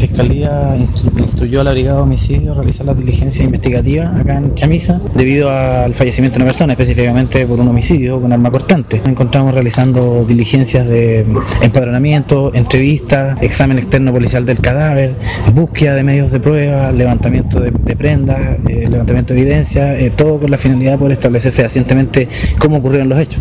Fiscalía instruyó a la Brigada de Homicidio a realizar las diligencias investigativas acá en Chamisa debido al fallecimiento de una persona, específicamente por un homicidio con arma cortante. Nos encontramos realizando diligencias de empadronamiento, entrevistas, examen externo policial del cadáver, búsqueda de medios de prueba, levantamiento de, de prendas, eh, levantamiento de evidencia, eh, todo con la finalidad de poder establecer fehacientemente cómo ocurrieron los hechos.